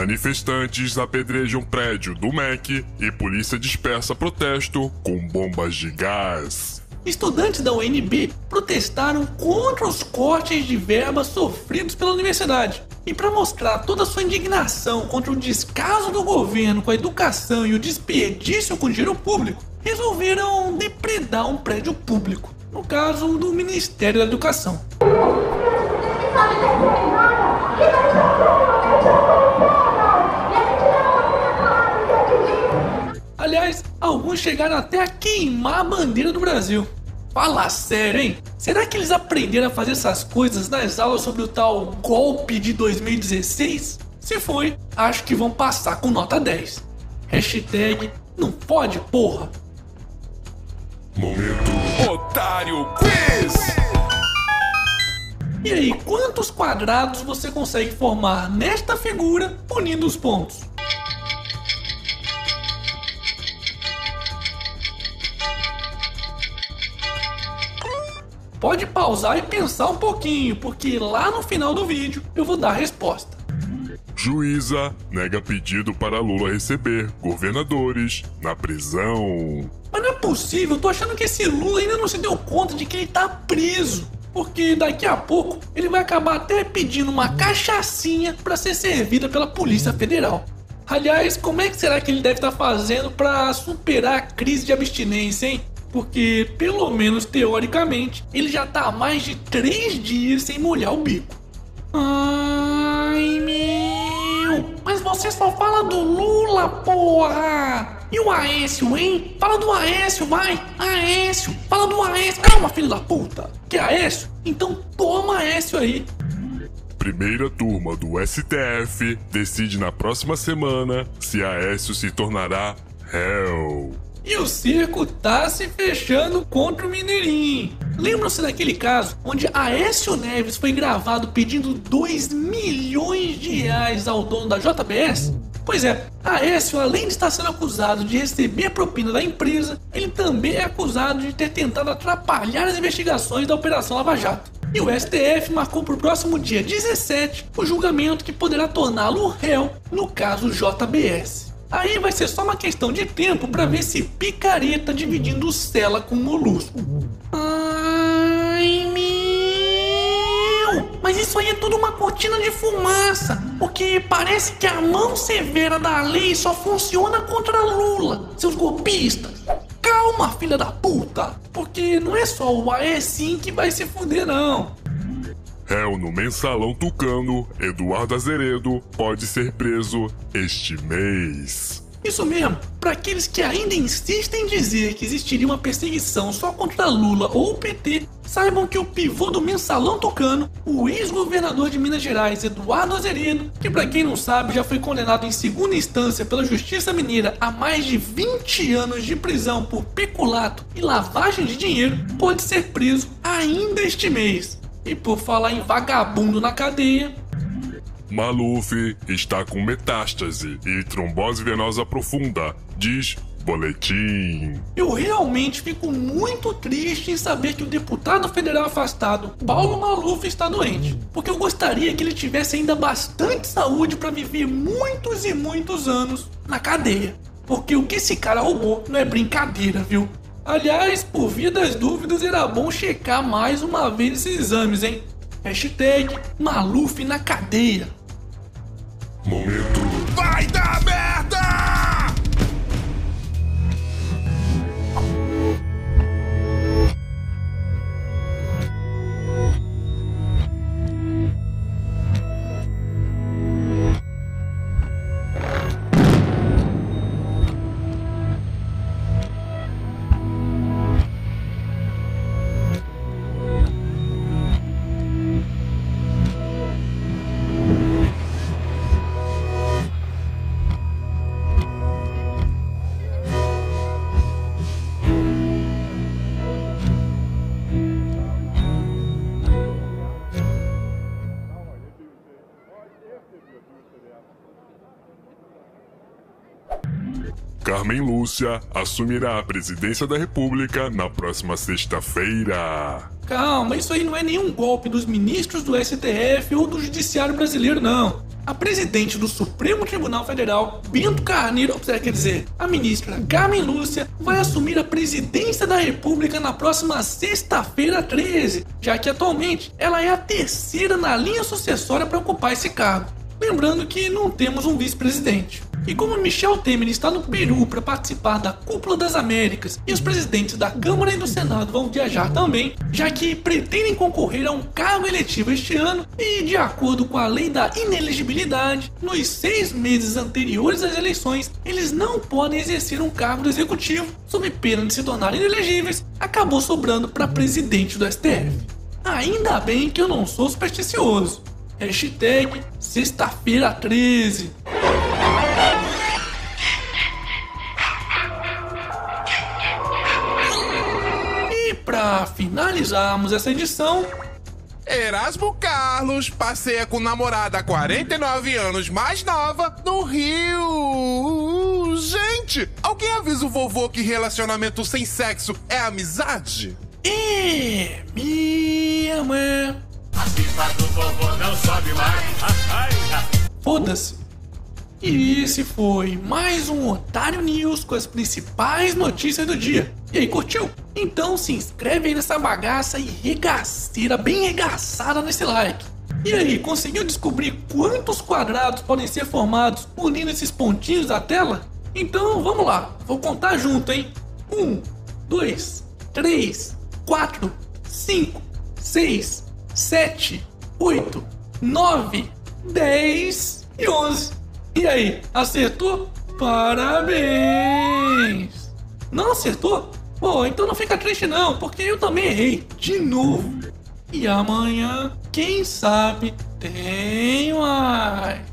Manifestantes apedrejam prédio do MEC e polícia dispersa protesto com bombas de gás. Estudantes da UNB protestaram contra os cortes de verbas sofridos pela universidade. E para mostrar toda a sua indignação contra o descaso do governo com a educação e o desperdício com dinheiro público, resolveram depredar um prédio público, no caso do Ministério da Educação. Chegaram até a queimar a bandeira do Brasil. Fala sério, hein? Será que eles aprenderam a fazer essas coisas nas aulas sobre o tal golpe de 2016? Se foi, acho que vão passar com nota 10. Hashtag não pode, porra. Momento Otário Quiz! E aí, quantos quadrados você consegue formar nesta figura unindo os pontos? Pode pausar e pensar um pouquinho, porque lá no final do vídeo eu vou dar a resposta. Juíza nega pedido para Lula receber governadores na prisão. Mas não é possível, eu tô achando que esse Lula ainda não se deu conta de que ele tá preso. Porque daqui a pouco ele vai acabar até pedindo uma cachaçinha para ser servida pela Polícia Federal. Aliás, como é que será que ele deve estar tá fazendo para superar a crise de abstinência, hein? Porque, pelo menos teoricamente, ele já tá há mais de três dias sem molhar o bico. Ai meu! Mas você só fala do Lula, porra! E o Aécio, hein? Fala do Aécio, vai! Aécio! Fala do Aécio! Calma, filho da puta! Que Aécio? Então toma Aécio aí! Primeira turma do STF decide na próxima semana se Aécio se tornará réu. E o circo tá se fechando contra o Mineirinho. Lembram-se daquele caso onde Aécio Neves foi gravado pedindo 2 milhões de reais ao dono da JBS? Pois é, Aécio, além de estar sendo acusado de receber propina da empresa, ele também é acusado de ter tentado atrapalhar as investigações da Operação Lava Jato. E o STF marcou para o próximo dia 17 o julgamento que poderá torná-lo réu no caso JBS. Aí vai ser só uma questão de tempo para ver se picareta dividindo cela com molusco. Ai meu! Mas isso aí é tudo uma cortina de fumaça, porque parece que a mão severa da lei só funciona contra Lula, seus golpistas. Calma, filha da puta, porque não é só o AE que vai se fuder não. Réu no mensalão tucano, Eduardo Azeredo pode ser preso este mês. Isso mesmo, para aqueles que ainda insistem em dizer que existiria uma perseguição só contra Lula ou o PT, saibam que o pivô do mensalão tucano, o ex-governador de Minas Gerais, Eduardo Azeredo, que para quem não sabe já foi condenado em segunda instância pela Justiça Mineira a mais de 20 anos de prisão por peculato e lavagem de dinheiro, pode ser preso ainda este mês. E por falar em vagabundo na cadeia. Maluf está com metástase e trombose venosa profunda, diz boletim. Eu realmente fico muito triste em saber que o deputado federal afastado, Paulo Maluf, está doente. Porque eu gostaria que ele tivesse ainda bastante saúde para viver muitos e muitos anos na cadeia. Porque o que esse cara roubou não é brincadeira, viu? Aliás, por via das dúvidas, era bom checar mais uma vez esses exames, hein? Hashtag Maluf na cadeia. Momento. Vai dar merda! Carmen Lúcia assumirá a presidência da República na próxima sexta-feira. Calma, isso aí não é nenhum golpe dos ministros do STF ou do Judiciário brasileiro, não. a presidente do Supremo Tribunal Federal, Bento Carneiro, quer dizer, a ministra Carmen Lúcia, vai assumir a presidência da República na próxima sexta-feira 13, já que atualmente ela é a terceira na linha sucessória para ocupar esse cargo. Lembrando que não temos um vice-presidente. E como Michel Temer está no Peru para participar da Cúpula das Américas e os presidentes da Câmara e do Senado vão viajar também, já que pretendem concorrer a um cargo eletivo este ano e, de acordo com a lei da ineligibilidade, nos seis meses anteriores às eleições, eles não podem exercer um cargo do executivo, sob pena de se tornarem inelegíveis, acabou sobrando para presidente do STF. Ainda bem que eu não sou supersticioso. Hashtag sexta-feira 13. Para finalizarmos essa edição, Erasmo Carlos passeia com namorada há 49 anos mais nova no Rio. Gente, alguém avisa o vovô que relacionamento sem sexo é amizade? é minha mãe. A pipa do vovô não sobe mais. Foda-se. E esse foi mais um Otário News com as principais notícias do dia. E aí, curtiu? Então se inscreve aí nessa bagaça e regaceira, bem regaçada nesse like. E aí, conseguiu descobrir quantos quadrados podem ser formados unindo esses pontinhos da tela? Então vamos lá, vou contar junto, hein? Um, dois, três, quatro, cinco, seis, sete, oito, nove, dez e onze. E aí, acertou? Parabéns! Não acertou? Bom, então não fica triste não, porque eu também errei de novo. E amanhã, quem sabe, tem mais.